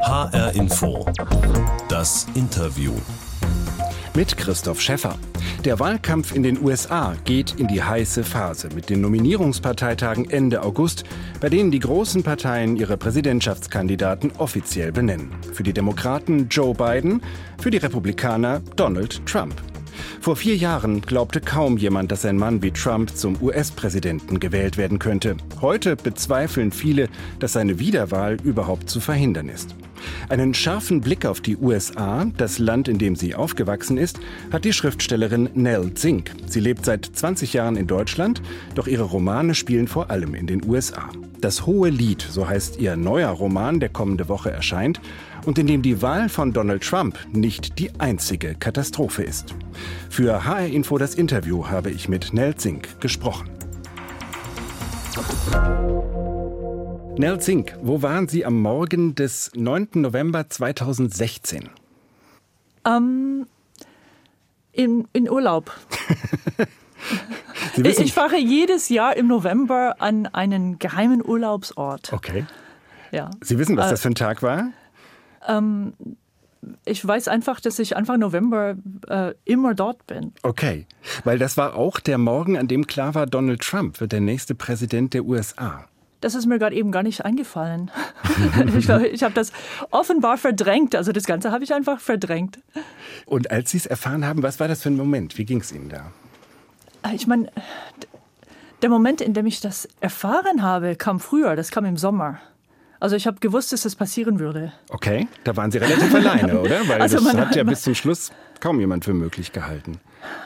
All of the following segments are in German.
HR Info. Das Interview. Mit Christoph Schäffer. Der Wahlkampf in den USA geht in die heiße Phase mit den Nominierungsparteitagen Ende August, bei denen die großen Parteien ihre Präsidentschaftskandidaten offiziell benennen. Für die Demokraten Joe Biden, für die Republikaner Donald Trump. Vor vier Jahren glaubte kaum jemand, dass ein Mann wie Trump zum US-Präsidenten gewählt werden könnte. Heute bezweifeln viele, dass seine Wiederwahl überhaupt zu verhindern ist. Einen scharfen Blick auf die USA, das Land, in dem sie aufgewachsen ist, hat die Schriftstellerin Nell Zink. Sie lebt seit 20 Jahren in Deutschland, doch ihre Romane spielen vor allem in den USA. Das Hohe Lied, so heißt ihr neuer Roman, der kommende Woche erscheint, und in dem die Wahl von Donald Trump nicht die einzige Katastrophe ist. Für HR Info das Interview habe ich mit Nell Zink gesprochen. Nell Zink, wo waren Sie am Morgen des 9. November 2016? Ähm, in, in Urlaub. ich fahre jedes Jahr im November an einen geheimen Urlaubsort. Okay. Ja. Sie wissen, was äh, das für ein Tag war? Ähm, ich weiß einfach, dass ich Anfang November äh, immer dort bin. Okay, weil das war auch der Morgen, an dem klar war, Donald Trump wird der nächste Präsident der USA. Das ist mir gerade eben gar nicht eingefallen. ich ich habe das offenbar verdrängt. Also das Ganze habe ich einfach verdrängt. Und als Sie es erfahren haben, was war das für ein Moment? Wie ging es Ihnen da? Ich meine, der Moment, in dem ich das erfahren habe, kam früher. Das kam im Sommer. Also ich habe gewusst, dass das passieren würde. Okay, da waren Sie relativ alleine, oder? Weil also das hat ja bis zum Schluss kaum jemand für möglich gehalten.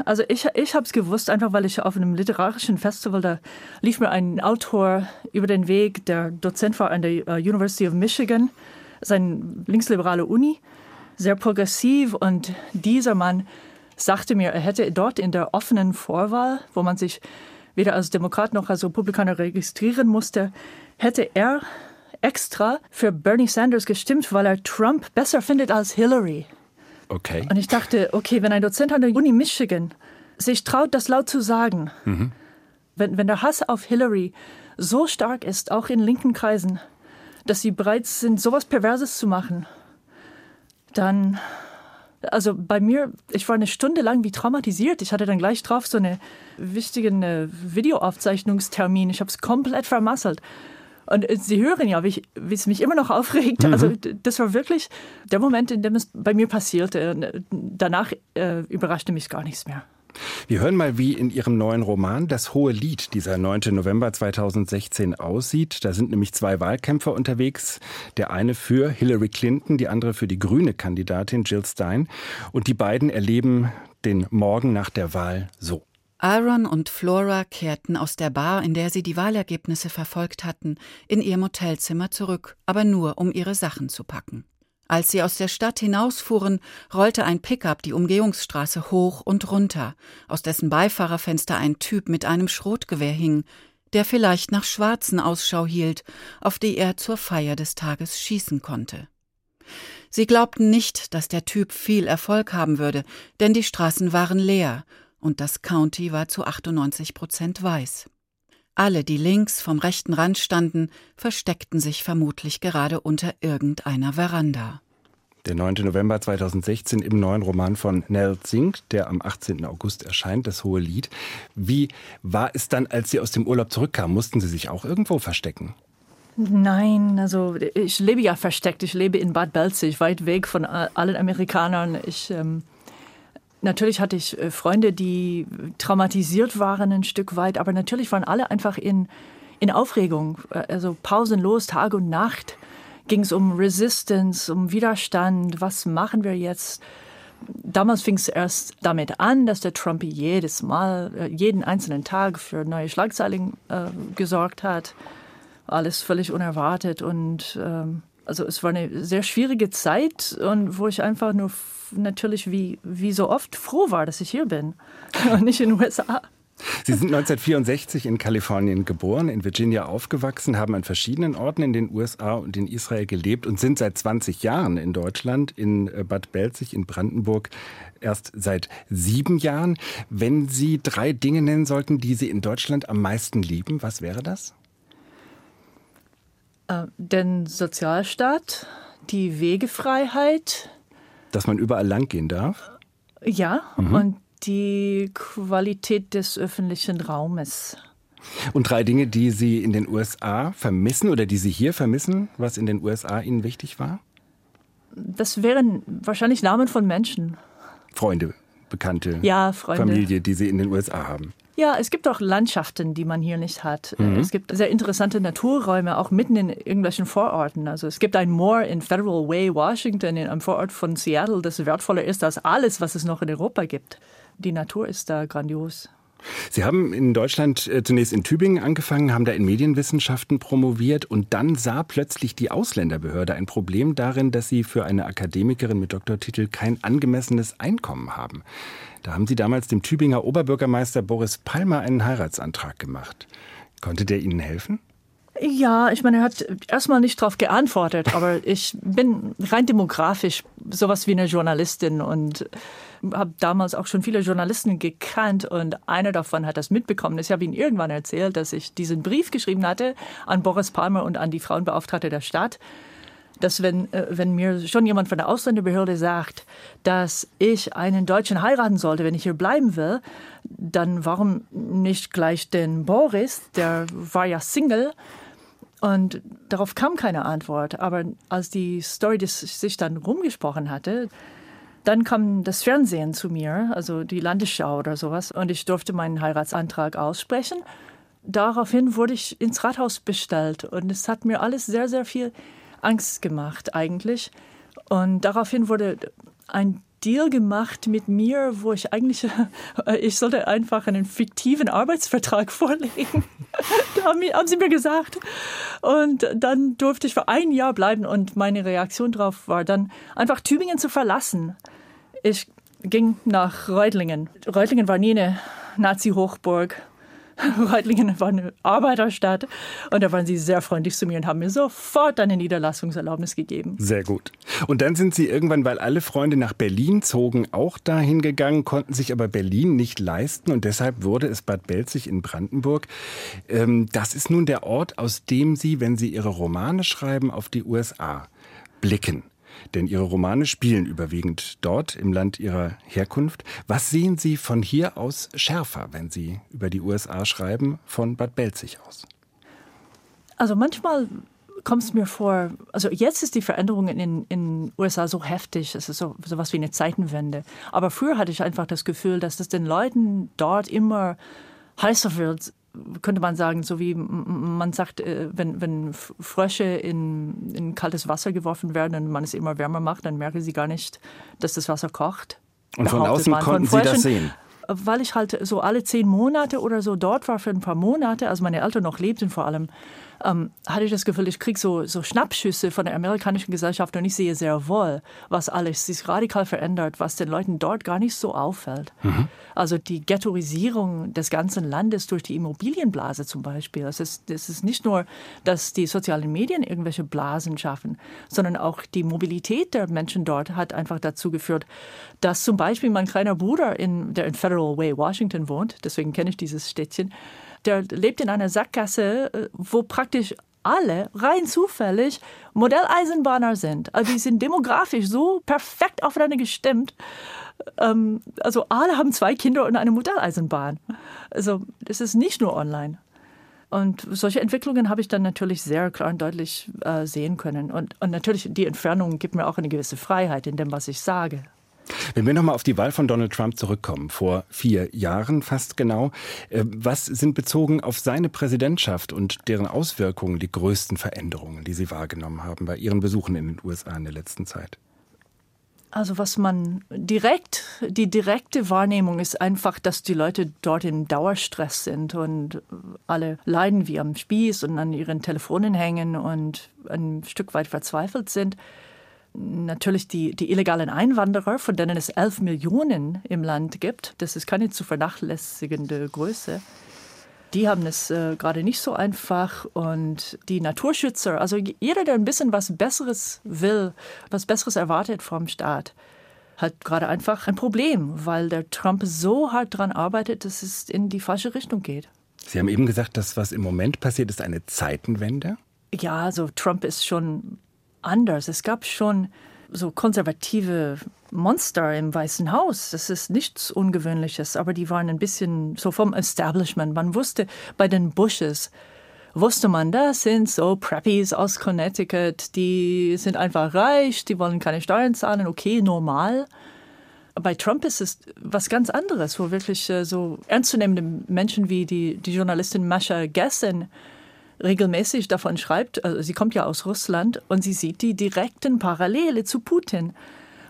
Also ich, ich habe es gewusst, einfach weil ich auf einem literarischen Festival, da lief mir ein Autor über den Weg, der Dozent war an der uh, University of Michigan, sein linksliberale Uni, sehr progressiv und dieser Mann sagte mir, er hätte dort in der offenen Vorwahl, wo man sich weder als Demokrat noch als Republikaner registrieren musste, hätte er extra für Bernie Sanders gestimmt, weil er Trump besser findet als Hillary. Okay. Und ich dachte, okay, wenn ein Dozent an der Uni Michigan sich traut, das laut zu sagen, mhm. wenn, wenn der Hass auf Hillary so stark ist, auch in linken Kreisen, dass sie bereit sind, sowas Perverses zu machen, dann, also bei mir, ich war eine Stunde lang wie traumatisiert. Ich hatte dann gleich drauf so einen wichtigen äh, Videoaufzeichnungstermin. Ich habe es komplett vermasselt. Und äh, Sie hören ja, wie, wie es mich immer noch aufregt. Mhm. Also das war wirklich der Moment, in dem es bei mir passierte. Danach äh, überraschte mich gar nichts mehr. Wir hören mal, wie in Ihrem neuen Roman Das Hohe Lied dieser 9. November 2016 aussieht. Da sind nämlich zwei Wahlkämpfer unterwegs. Der eine für Hillary Clinton, die andere für die grüne Kandidatin Jill Stein. Und die beiden erleben den Morgen nach der Wahl so. Aaron und Flora kehrten aus der Bar, in der sie die Wahlergebnisse verfolgt hatten, in ihr Motelzimmer zurück, aber nur um ihre Sachen zu packen. Als sie aus der Stadt hinausfuhren, rollte ein Pickup die Umgehungsstraße hoch und runter, aus dessen Beifahrerfenster ein Typ mit einem Schrotgewehr hing, der vielleicht nach Schwarzen Ausschau hielt, auf die er zur Feier des Tages schießen konnte. Sie glaubten nicht, dass der Typ viel Erfolg haben würde, denn die Straßen waren leer und das County war zu 98 Prozent weiß. Alle, die links vom rechten Rand standen, versteckten sich vermutlich gerade unter irgendeiner Veranda. Der 9. November 2016 im neuen Roman von Nell Zink, der am 18. August erscheint, das Hohe Lied. Wie war es dann, als Sie aus dem Urlaub zurückkamen? Mussten Sie sich auch irgendwo verstecken? Nein, also ich lebe ja versteckt. Ich lebe in Bad Belzig, weit weg von allen Amerikanern. Ich ähm, Natürlich hatte ich äh, Freunde, die traumatisiert waren ein Stück weit, aber natürlich waren alle einfach in, in Aufregung. Äh, also pausenlos, Tag und Nacht ging es um Resistance, um Widerstand. Was machen wir jetzt? Damals fing es erst damit an, dass der Trump jedes Mal, äh, jeden einzelnen Tag für neue Schlagzeilen äh, gesorgt hat. Alles völlig unerwartet und ähm, also es war eine sehr schwierige Zeit und wo ich einfach nur natürlich wie, wie so oft froh war, dass ich hier bin und nicht in den USA. Sie sind 1964 in Kalifornien geboren, in Virginia aufgewachsen, haben an verschiedenen Orten in den USA und in Israel gelebt und sind seit 20 Jahren in Deutschland, in äh, Bad Belzig, in Brandenburg, erst seit sieben Jahren. Wenn Sie drei Dinge nennen sollten, die Sie in Deutschland am meisten lieben, was wäre das? Äh, den Sozialstaat, die Wegefreiheit. Dass man überall lang gehen darf? Ja, mhm. und die Qualität des öffentlichen Raumes. Und drei Dinge, die Sie in den USA vermissen oder die Sie hier vermissen, was in den USA Ihnen wichtig war? Das wären wahrscheinlich Namen von Menschen. Freunde, Bekannte, ja, Freunde. Familie, die Sie in den USA haben. Ja, es gibt auch Landschaften, die man hier nicht hat. Mhm. Es gibt sehr interessante Naturräume, auch mitten in irgendwelchen Vororten. Also es gibt ein Moor in Federal Way, Washington, in einem Vorort von Seattle, das wertvoller ist als alles, was es noch in Europa gibt. Die Natur ist da grandios. Sie haben in Deutschland äh, zunächst in Tübingen angefangen, haben da in Medienwissenschaften promoviert und dann sah plötzlich die Ausländerbehörde ein Problem darin, dass Sie für eine Akademikerin mit Doktortitel kein angemessenes Einkommen haben. Da haben Sie damals dem Tübinger Oberbürgermeister Boris Palmer einen Heiratsantrag gemacht. Konnte der Ihnen helfen? Ja, ich meine, er hat erstmal nicht darauf geantwortet, aber ich bin rein demografisch sowas wie eine Journalistin und habe damals auch schon viele Journalisten gekannt und einer davon hat das mitbekommen. Ich habe ihm irgendwann erzählt, dass ich diesen Brief geschrieben hatte an Boris Palmer und an die Frauenbeauftragte der Stadt, dass wenn, äh, wenn mir schon jemand von der Ausländerbehörde sagt, dass ich einen Deutschen heiraten sollte, wenn ich hier bleiben will, dann warum nicht gleich den Boris, der war ja Single. Und darauf kam keine Antwort. Aber als die Story sich dann rumgesprochen hatte, dann kam das Fernsehen zu mir, also die Landesschau oder sowas, und ich durfte meinen Heiratsantrag aussprechen. Daraufhin wurde ich ins Rathaus bestellt und es hat mir alles sehr, sehr viel Angst gemacht eigentlich. Und daraufhin wurde ein Deal gemacht mit mir, wo ich eigentlich, ich sollte einfach einen fiktiven Arbeitsvertrag vorlegen. da haben sie mir gesagt. Und dann durfte ich für ein Jahr bleiben und meine Reaktion darauf war dann einfach Tübingen zu verlassen. Ich ging nach Reutlingen. Reutlingen war nie eine Nazi-Hochburg. Reutlingen war eine Arbeiterstadt und da waren sie sehr freundlich zu mir und haben mir sofort eine Niederlassungserlaubnis gegeben. Sehr gut. Und dann sind sie irgendwann, weil alle Freunde nach Berlin zogen, auch dahin gegangen, konnten sich aber Berlin nicht leisten und deshalb wurde es Bad Belzig in Brandenburg. Ähm, das ist nun der Ort, aus dem Sie, wenn Sie Ihre Romane schreiben, auf die USA blicken. Denn Ihre Romane spielen überwiegend dort im Land Ihrer Herkunft. Was sehen Sie von hier aus schärfer, wenn Sie über die USA schreiben, von Bad Belzig aus? Also manchmal kommt es mir vor, also jetzt ist die Veränderung in den USA so heftig, es ist so was wie eine Zeitenwende. Aber früher hatte ich einfach das Gefühl, dass es den Leuten dort immer heißer wird, könnte man sagen, so wie man sagt, äh, wenn, wenn Frösche in, in kaltes Wasser geworfen werden und man es immer wärmer macht, dann merken sie gar nicht, dass das Wasser kocht. Und von außen konnten von Sie das sehen? Weil ich halt so alle zehn Monate oder so dort war für ein paar Monate, als meine Eltern noch lebten vor allem, ähm, hatte ich das Gefühl, ich kriege so, so Schnappschüsse von der amerikanischen Gesellschaft und ich sehe sehr wohl, was alles sich radikal verändert, was den Leuten dort gar nicht so auffällt. Mhm. Also die Ghettoisierung des ganzen Landes durch die Immobilienblase zum Beispiel. Es ist, es ist nicht nur, dass die sozialen Medien irgendwelche Blasen schaffen, sondern auch die Mobilität der Menschen dort hat einfach dazu geführt, dass zum Beispiel mein kleiner Bruder, in, der in Federal Way, Washington wohnt, deswegen kenne ich dieses Städtchen, der lebt in einer Sackgasse, äh, wo praktisch alle rein zufällig Modelleisenbahner sind. Also die sind demografisch so perfekt aufeinander gestimmt. Ähm, also alle haben zwei Kinder und eine Modelleisenbahn. Also das ist nicht nur online. Und solche Entwicklungen habe ich dann natürlich sehr klar und deutlich äh, sehen können. Und, und natürlich die Entfernung gibt mir auch eine gewisse Freiheit in dem, was ich sage. Wenn wir nochmal auf die Wahl von Donald Trump zurückkommen, vor vier Jahren fast genau, äh, was sind bezogen auf seine Präsidentschaft und deren Auswirkungen die größten Veränderungen, die Sie wahrgenommen haben bei Ihren Besuchen in den USA in der letzten Zeit? Also was man direkt, die direkte Wahrnehmung ist einfach, dass die Leute dort in Dauerstress sind und alle leiden wie am Spieß und an ihren Telefonen hängen und ein Stück weit verzweifelt sind natürlich die, die illegalen Einwanderer, von denen es elf Millionen im Land gibt. Das ist keine zu vernachlässigende Größe. Die haben es äh, gerade nicht so einfach. Und die Naturschützer, also jeder, der ein bisschen was Besseres will, was Besseres erwartet vom Staat, hat gerade einfach ein Problem, weil der Trump so hart daran arbeitet, dass es in die falsche Richtung geht. Sie haben eben gesagt, das, was im Moment passiert, ist eine Zeitenwende. Ja, also Trump ist schon anders. Es gab schon so konservative Monster im Weißen Haus. Das ist nichts Ungewöhnliches, aber die waren ein bisschen so vom Establishment. Man wusste bei den Bushes, wusste man, das sind so Preppies aus Connecticut, die sind einfach reich, die wollen keine Steuern zahlen, okay, normal. Bei Trump ist es was ganz anderes, wo wirklich äh, so ernstzunehmende Menschen wie die, die Journalistin Masha Gessen regelmäßig davon schreibt, also sie kommt ja aus Russland und sie sieht die direkten Parallele zu Putin.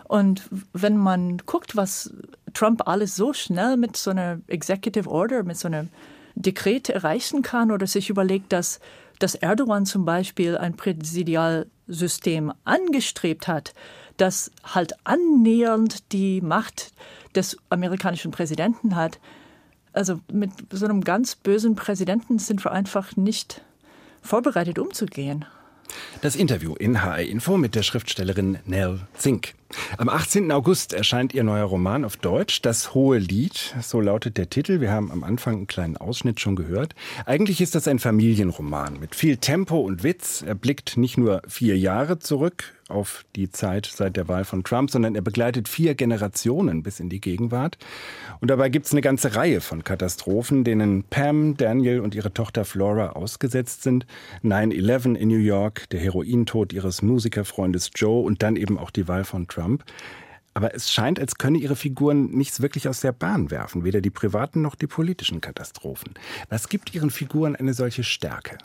Und wenn man guckt, was Trump alles so schnell mit so einer Executive Order, mit so einem Dekret erreichen kann oder sich überlegt, dass, dass Erdogan zum Beispiel ein Präsidialsystem angestrebt hat, das halt annähernd die Macht des amerikanischen Präsidenten hat. Also mit so einem ganz bösen Präsidenten sind wir einfach nicht vorbereitet umzugehen. Das Interview in HR Info mit der Schriftstellerin Nell Zink. Am 18. August erscheint ihr neuer Roman auf Deutsch, Das hohe Lied, so lautet der Titel. Wir haben am Anfang einen kleinen Ausschnitt schon gehört. Eigentlich ist das ein Familienroman mit viel Tempo und Witz. Er blickt nicht nur vier Jahre zurück auf die Zeit seit der Wahl von Trump, sondern er begleitet vier Generationen bis in die Gegenwart. Und dabei gibt es eine ganze Reihe von Katastrophen, denen Pam, Daniel und ihre Tochter Flora ausgesetzt sind. 9-11 in New York, der Herointod ihres Musikerfreundes Joe und dann eben auch die Wahl von Trump. Aber es scheint, als könne ihre Figuren nichts wirklich aus der Bahn werfen, weder die privaten noch die politischen Katastrophen. Was gibt ihren Figuren eine solche Stärke?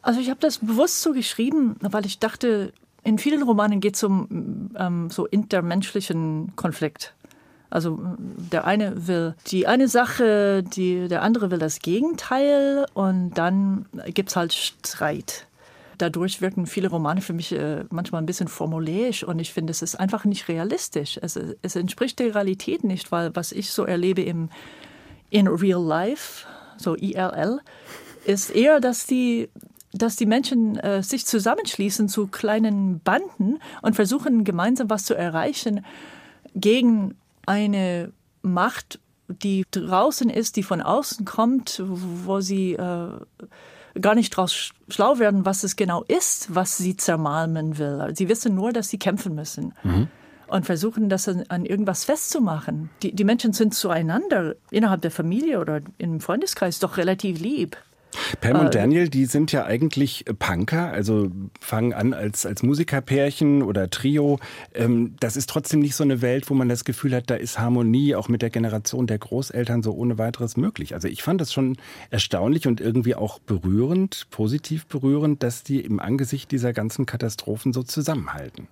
Also ich habe das bewusst so geschrieben, weil ich dachte, in vielen Romanen geht es um ähm, so intermenschlichen Konflikt. Also der eine will die eine Sache, die, der andere will das Gegenteil und dann gibt es halt Streit. Dadurch wirken viele Romane für mich äh, manchmal ein bisschen formulärisch und ich finde, es ist einfach nicht realistisch. Es, es entspricht der Realität nicht, weil was ich so erlebe im in real life, so IRL, ist eher, dass die dass die Menschen äh, sich zusammenschließen zu kleinen Banden und versuchen gemeinsam was zu erreichen gegen eine Macht, die draußen ist, die von außen kommt, wo sie äh, gar nicht draus schlau werden, was es genau ist, was sie zermalmen will. Sie wissen nur, dass sie kämpfen müssen. Mhm. Und versuchen, das an, an irgendwas festzumachen. Die, die Menschen sind zueinander innerhalb der Familie oder im Freundeskreis doch relativ lieb. Pam und äh, Daniel, die sind ja eigentlich Punker, also fangen an als, als Musikerpärchen oder Trio. Ähm, das ist trotzdem nicht so eine Welt, wo man das Gefühl hat, da ist Harmonie auch mit der Generation der Großeltern so ohne weiteres möglich. Also ich fand das schon erstaunlich und irgendwie auch berührend, positiv berührend, dass die im Angesicht dieser ganzen Katastrophen so zusammenhalten.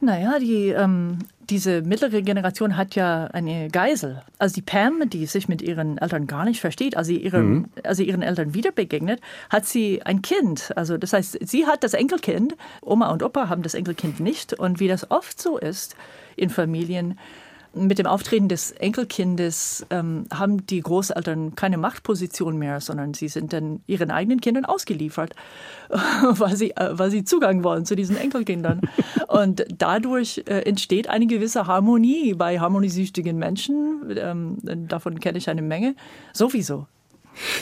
Naja, die, ähm, diese mittlere Generation hat ja eine Geisel. Also die Pam, die sich mit ihren Eltern gar nicht versteht, also, ihrem, mhm. also ihren Eltern wieder begegnet, hat sie ein Kind. Also das heißt, sie hat das Enkelkind, Oma und Opa haben das Enkelkind nicht. Und wie das oft so ist in Familien, mit dem Auftreten des Enkelkindes ähm, haben die Großeltern keine Machtposition mehr, sondern sie sind dann ihren eigenen Kindern ausgeliefert, weil sie, äh, weil sie Zugang wollen zu diesen Enkelkindern. Und dadurch äh, entsteht eine gewisse Harmonie bei harmoniesüchtigen Menschen. Ähm, davon kenne ich eine Menge. Sowieso.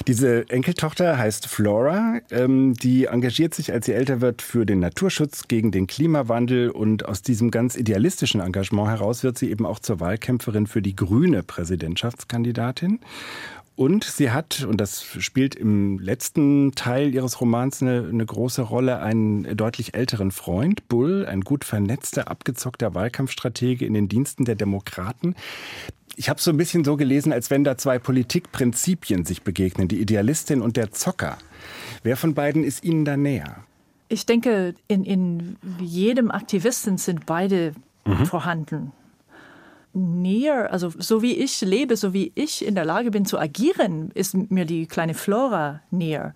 Diese Enkeltochter heißt Flora. Ähm, die engagiert sich, als sie älter wird, für den Naturschutz, gegen den Klimawandel. Und aus diesem ganz idealistischen Engagement heraus wird sie eben auch zur Wahlkämpferin für die grüne Präsidentschaftskandidatin. Und sie hat, und das spielt im letzten Teil ihres Romans eine, eine, große Rolle, einen deutlich älteren Freund, Bull, ein gut vernetzter, abgezockter Wahlkampfstratege in den Diensten der Demokraten. Ich habe so ein bisschen so gelesen, als wenn da zwei Politikprinzipien sich begegnen, die Idealistin und der Zocker. Wer von beiden ist Ihnen da näher? Ich denke, in, in jedem Aktivisten sind beide mhm. vorhanden näher, also so wie ich lebe, so wie ich in der Lage bin zu agieren, ist mir die kleine Flora näher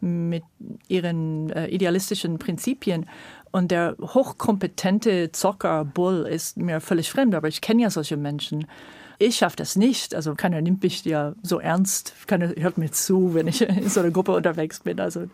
mit ihren äh, idealistischen Prinzipien. Und der hochkompetente Zocker Bull ist mir völlig fremd, aber ich kenne ja solche Menschen. Ich schaffe das nicht. Also keiner nimmt mich ja so ernst, keiner hört mir zu, wenn ich in so einer Gruppe unterwegs bin. Also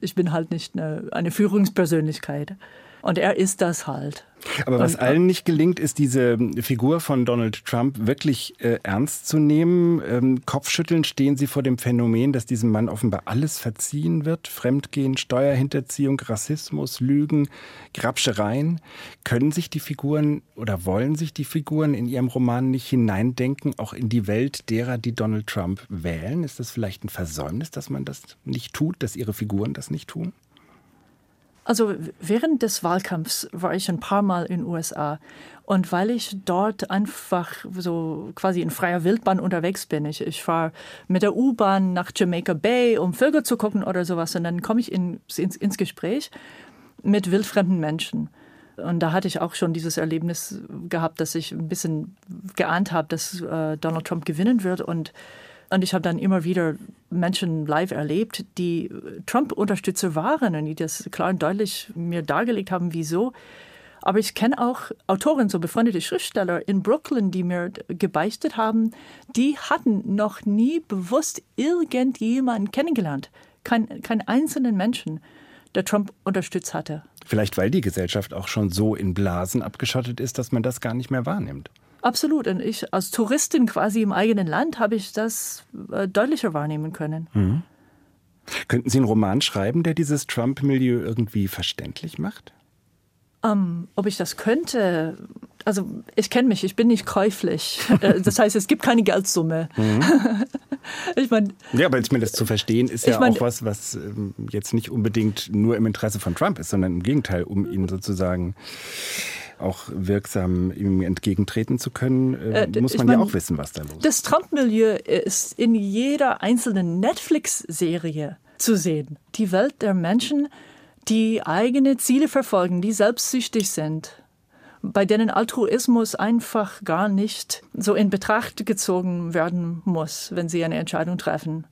ich bin halt nicht eine, eine Führungspersönlichkeit. Und er ist das halt. Aber was und, allen nicht gelingt, ist diese Figur von Donald Trump wirklich äh, ernst zu nehmen. Ähm, Kopfschütteln stehen Sie vor dem Phänomen, dass diesem Mann offenbar alles verziehen wird. Fremdgehen, Steuerhinterziehung, Rassismus, Lügen, Grabschereien. Können sich die Figuren oder wollen sich die Figuren in ihrem Roman nicht hineindenken, auch in die Welt derer, die Donald Trump wählen? Ist das vielleicht ein Versäumnis, dass man das nicht tut, dass ihre Figuren das nicht tun? Also während des Wahlkampfs war ich ein paar Mal in den USA. Und weil ich dort einfach so quasi in freier Wildbahn unterwegs bin, ich, ich fahre mit der U-Bahn nach Jamaica Bay, um Vögel zu gucken oder sowas, und dann komme ich in, ins, ins Gespräch mit wildfremden Menschen. Und da hatte ich auch schon dieses Erlebnis gehabt, dass ich ein bisschen geahnt habe, dass äh, Donald Trump gewinnen wird. Und und ich habe dann immer wieder Menschen live erlebt, die Trump-Unterstützer waren und die das klar und deutlich mir dargelegt haben, wieso. Aber ich kenne auch Autoren, so befreundete Schriftsteller in Brooklyn, die mir gebeichtet haben, die hatten noch nie bewusst irgendjemanden kennengelernt. Kein, keinen einzelnen Menschen, der Trump unterstützt hatte. Vielleicht weil die Gesellschaft auch schon so in Blasen abgeschottet ist, dass man das gar nicht mehr wahrnimmt. Absolut. Und ich als Touristin quasi im eigenen Land habe ich das äh, deutlicher wahrnehmen können. Mhm. Könnten Sie einen Roman schreiben, der dieses Trump-Milieu irgendwie verständlich macht? Um, ähm, ob ich das könnte, also ich kenne mich, ich bin nicht käuflich. Äh, das heißt, es gibt keine Geldsumme. Mhm. ich meine, ja, aber das zu verstehen ist ja mein, auch was, was ähm, jetzt nicht unbedingt nur im Interesse von Trump ist, sondern im Gegenteil, um ihn sozusagen auch wirksam ihm entgegentreten zu können, äh, äh muss man mein, ja auch wissen, was da los ist. Das Trump-Milieu ist in jeder einzelnen Netflix-Serie zu sehen. Die Welt der Menschen, die eigene Ziele verfolgen, die selbstsüchtig sind, bei denen Altruismus einfach gar nicht so in Betracht gezogen werden muss, wenn sie eine Entscheidung treffen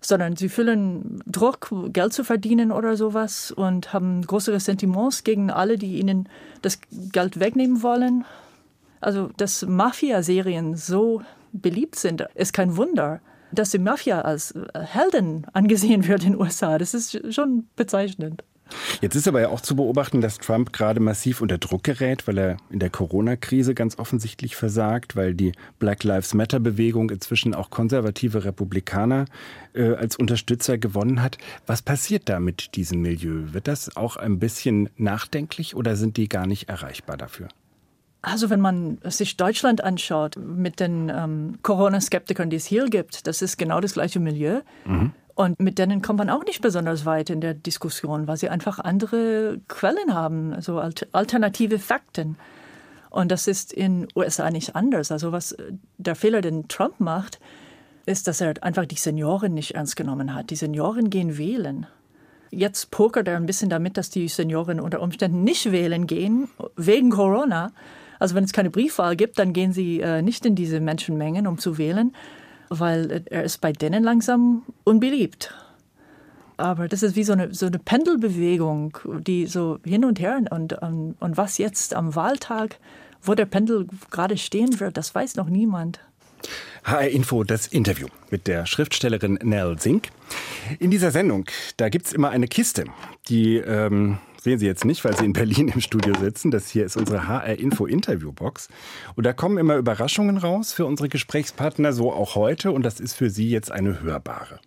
sondern sie fühlen Druck, Geld zu verdienen oder sowas und haben große Ressentiments gegen alle, die ihnen das Geld wegnehmen wollen. Also, dass Mafia-Serien so beliebt sind, ist kein Wunder. Dass die Mafia als Helden angesehen wird in den USA, das ist schon bezeichnend. Jetzt ist aber ja auch zu beobachten, dass Trump gerade massiv unter Druck gerät, weil er in der Corona-Krise ganz offensichtlich versagt, weil die Black Lives Matter-Bewegung inzwischen auch konservative Republikaner äh, als Unterstützer gewonnen hat. Was passiert da mit diesem Milieu? Wird das auch ein bisschen nachdenklich oder sind die gar nicht erreichbar dafür? Also wenn man sich Deutschland anschaut mit den ähm, Corona-Skeptikern, die es hier gibt, das ist genau das gleiche Milieu. Mhm. Und mit denen kommt man auch nicht besonders weit in der Diskussion, weil sie einfach andere Quellen haben, also alternative Fakten. Und das ist in USA nicht anders. Also was äh, der Fehler, den Trump macht, ist, dass er einfach die Senioren nicht ernst genommen hat. Die Senioren gehen wählen. Jetzt pokert er ein bisschen damit, dass die Senioren unter Umständen nicht wählen gehen, wegen Corona. Also wenn es keine Briefwahl gibt, dann gehen sie äh, nicht in diese Menschenmengen, um zu wählen weil er ist bei denen langsam unbeliebt. Aber das ist wie so eine, so eine Pendelbewegung, die so hin und her und, und, und was jetzt am Wahltag, wo der Pendel gerade stehen wird, das weiß noch niemand. HR Info, das Interview mit der Schriftstellerin Nell Zink. In dieser Sendung, da gibt es immer eine Kiste, die ähm, sehen Sie jetzt nicht, weil Sie in Berlin im Studio sitzen. Das hier ist unsere HR Info Interviewbox. Und da kommen immer Überraschungen raus für unsere Gesprächspartner, so auch heute. Und das ist für Sie jetzt eine hörbare.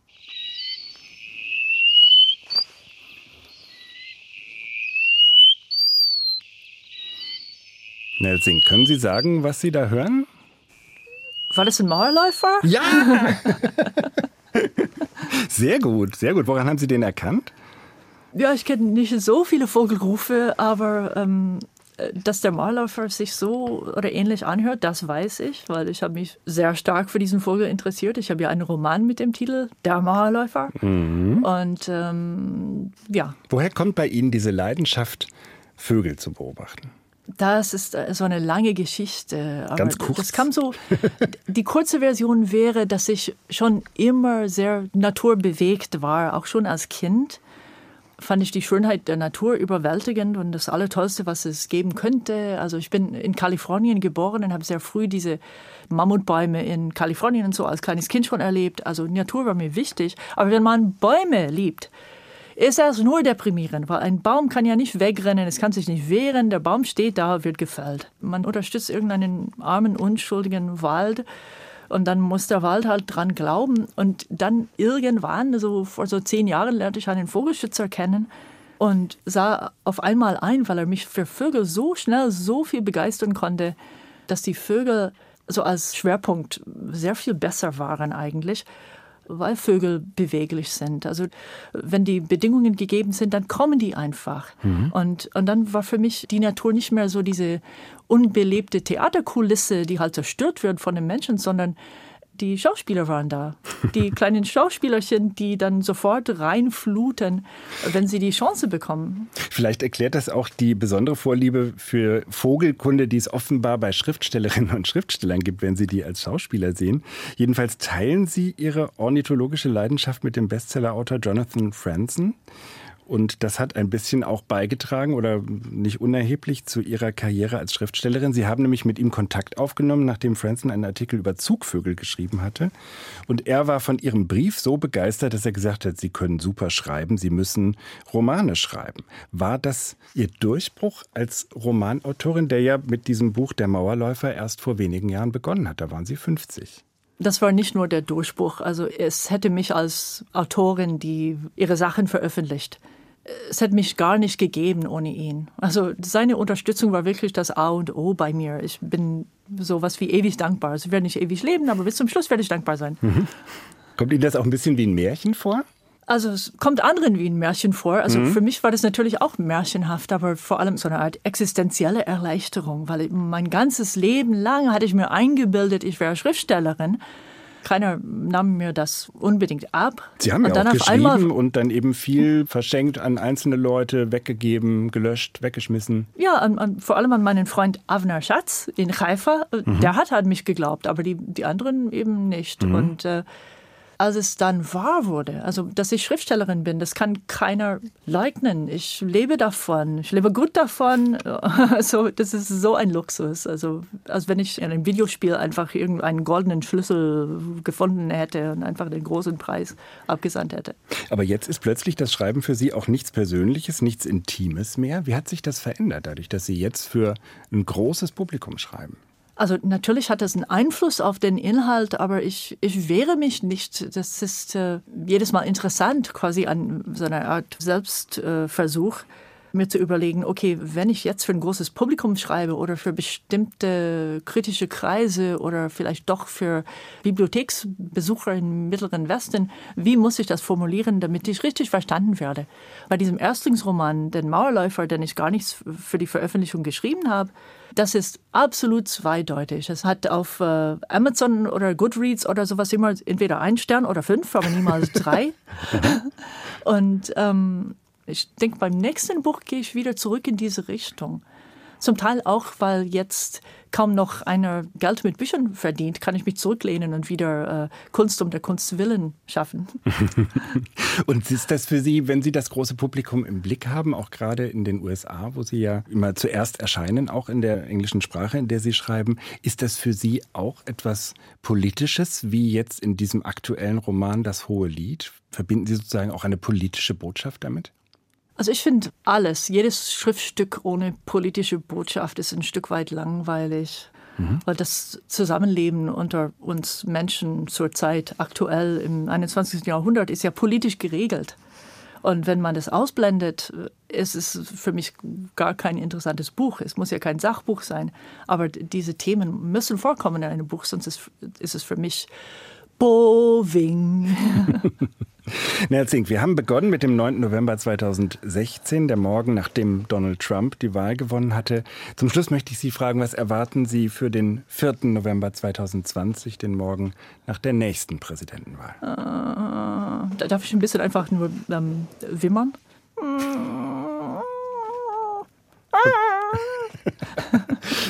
Nelsing, können Sie sagen, was Sie da hören? War das ein Mauerläufer? Ja! sehr gut, sehr gut. Woran haben Sie den erkannt? Ja, ich kenne nicht so viele Vogelrufe, aber ähm, dass der Mauerläufer sich so oder ähnlich anhört, das weiß ich, weil ich habe mich sehr stark für diesen Vogel interessiert. Ich habe ja einen Roman mit dem Titel Der Mauerläufer. Mhm. Und ähm, ja. Woher kommt bei Ihnen diese Leidenschaft, Vögel zu beobachten? Das ist äh, so eine lange Geschichte. Aber Ganz kurz. Das kam so. Die kurze Version wäre, dass ich schon immer sehr naturbewegt war, auch schon als Kind fand ich die Schönheit der Natur überwältigend und das Allertollste, was es geben könnte. Also ich bin in Kalifornien geboren und habe sehr früh diese Mammutbäume in Kalifornien und so als kleines Kind schon erlebt. Also Natur war mir wichtig. Aber wenn man Bäume liebt, ist erst nur deprimierend, weil ein Baum kann ja nicht wegrennen, es kann sich nicht wehren, der Baum steht da, wird gefällt. Man unterstützt irgendeinen armen, unschuldigen Wald und dann muss der Wald halt dran glauben. Und dann irgendwann, so vor so zehn Jahren, lernte ich einen Vogelschützer kennen und sah auf einmal ein, weil er mich für Vögel so schnell so viel begeistern konnte, dass die Vögel so als Schwerpunkt sehr viel besser waren eigentlich weil Vögel beweglich sind. Also wenn die Bedingungen gegeben sind, dann kommen die einfach. Mhm. Und, und dann war für mich die Natur nicht mehr so diese unbelebte Theaterkulisse, die halt zerstört wird von den Menschen, sondern die Schauspieler waren da. Die kleinen Schauspielerchen, die dann sofort reinfluten, wenn sie die Chance bekommen. Vielleicht erklärt das auch die besondere Vorliebe für Vogelkunde, die es offenbar bei Schriftstellerinnen und Schriftstellern gibt, wenn sie die als Schauspieler sehen. Jedenfalls teilen sie ihre ornithologische Leidenschaft mit dem Bestsellerautor Jonathan Franzen. Und das hat ein bisschen auch beigetragen oder nicht unerheblich zu ihrer Karriere als Schriftstellerin. Sie haben nämlich mit ihm Kontakt aufgenommen, nachdem Franson einen Artikel über Zugvögel geschrieben hatte. Und er war von ihrem Brief so begeistert, dass er gesagt hat, Sie können super schreiben, Sie müssen Romane schreiben. War das Ihr Durchbruch als Romanautorin, der ja mit diesem Buch Der Mauerläufer erst vor wenigen Jahren begonnen hat? Da waren Sie 50. Das war nicht nur der Durchbruch. Also es hätte mich als Autorin, die ihre Sachen veröffentlicht, es hätte mich gar nicht gegeben ohne ihn. Also seine Unterstützung war wirklich das A und O bei mir. Ich bin sowas wie ewig dankbar. Also ich werde nicht ewig leben, aber bis zum Schluss werde ich dankbar sein. Mhm. Kommt Ihnen das auch ein bisschen wie ein Märchen vor? Also es kommt anderen wie ein Märchen vor. Also mhm. für mich war das natürlich auch märchenhaft, aber vor allem so eine Art existenzielle Erleichterung, weil mein ganzes Leben lang hatte ich mir eingebildet, ich wäre Schriftstellerin keiner nahm mir das unbedingt ab. Sie haben und ja auch geschrieben und dann eben viel verschenkt an einzelne Leute, weggegeben, gelöscht, weggeschmissen. Ja, an, an, vor allem an meinen Freund Avner Schatz in Haifa. Mhm. Der hat an mich geglaubt, aber die, die anderen eben nicht. Mhm. Und äh, als es dann wahr wurde, also dass ich Schriftstellerin bin, das kann keiner leugnen. Ich lebe davon, ich lebe gut davon. Also das ist so ein Luxus. Also als wenn ich in einem Videospiel einfach irgendeinen goldenen Schlüssel gefunden hätte und einfach den großen Preis abgesandt hätte. Aber jetzt ist plötzlich das Schreiben für Sie auch nichts Persönliches, nichts Intimes mehr. Wie hat sich das verändert, dadurch, dass Sie jetzt für ein großes Publikum schreiben? Also natürlich hat das einen Einfluss auf den Inhalt, aber ich, ich wehre mich nicht. Das ist äh, jedes Mal interessant, quasi an so einer Art Selbstversuch. Äh, mir zu überlegen, okay, wenn ich jetzt für ein großes Publikum schreibe oder für bestimmte kritische Kreise oder vielleicht doch für Bibliotheksbesucher im Mittleren Westen, wie muss ich das formulieren, damit ich richtig verstanden werde? Bei diesem Erstlingsroman, den Mauerläufer, den ich gar nichts für die Veröffentlichung geschrieben habe, das ist absolut zweideutig. Es hat auf äh, Amazon oder Goodreads oder sowas immer entweder ein Stern oder fünf, aber niemals drei. Und ähm, ich denke, beim nächsten Buch gehe ich wieder zurück in diese Richtung. Zum Teil auch, weil jetzt kaum noch einer Geld mit Büchern verdient, kann ich mich zurücklehnen und wieder äh, Kunst um der Kunst willen schaffen. und ist das für Sie, wenn Sie das große Publikum im Blick haben, auch gerade in den USA, wo Sie ja immer zuerst erscheinen, auch in der englischen Sprache, in der Sie schreiben, ist das für Sie auch etwas Politisches, wie jetzt in diesem aktuellen Roman Das Hohe Lied? Verbinden Sie sozusagen auch eine politische Botschaft damit? Also ich finde alles, jedes Schriftstück ohne politische Botschaft ist ein Stück weit langweilig. Mhm. Weil das Zusammenleben unter uns Menschen zurzeit aktuell im 21. Jahrhundert ist ja politisch geregelt. Und wenn man das ausblendet, ist es für mich gar kein interessantes Buch. Es muss ja kein Sachbuch sein. Aber diese Themen müssen vorkommen in einem Buch, sonst ist, ist es für mich Boving. Herr Zink, wir haben begonnen mit dem 9. November 2016, der Morgen, nachdem Donald Trump die Wahl gewonnen hatte. Zum Schluss möchte ich Sie fragen, was erwarten Sie für den 4. November 2020, den Morgen nach der nächsten Präsidentenwahl? Äh, darf ich ein bisschen einfach nur ähm, wimmern?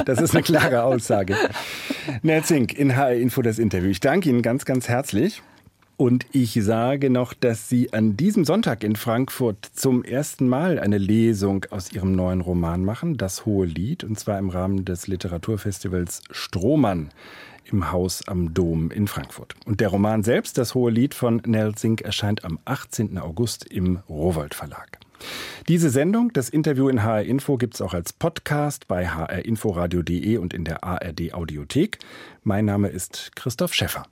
Das ist eine klare Aussage. Zink, in HR Info das Interview. Ich danke Ihnen ganz, ganz herzlich. Und ich sage noch, dass Sie an diesem Sonntag in Frankfurt zum ersten Mal eine Lesung aus Ihrem neuen Roman machen, Das Hohe Lied, und zwar im Rahmen des Literaturfestivals Strohmann im Haus am Dom in Frankfurt. Und der Roman selbst, das hohe Lied von Nell Sink, erscheint am 18. August im Rowold Verlag. Diese Sendung, das Interview in HR Info, gibt es auch als Podcast bei hrinforadio.de und in der ARD Audiothek. Mein Name ist Christoph Schäffer.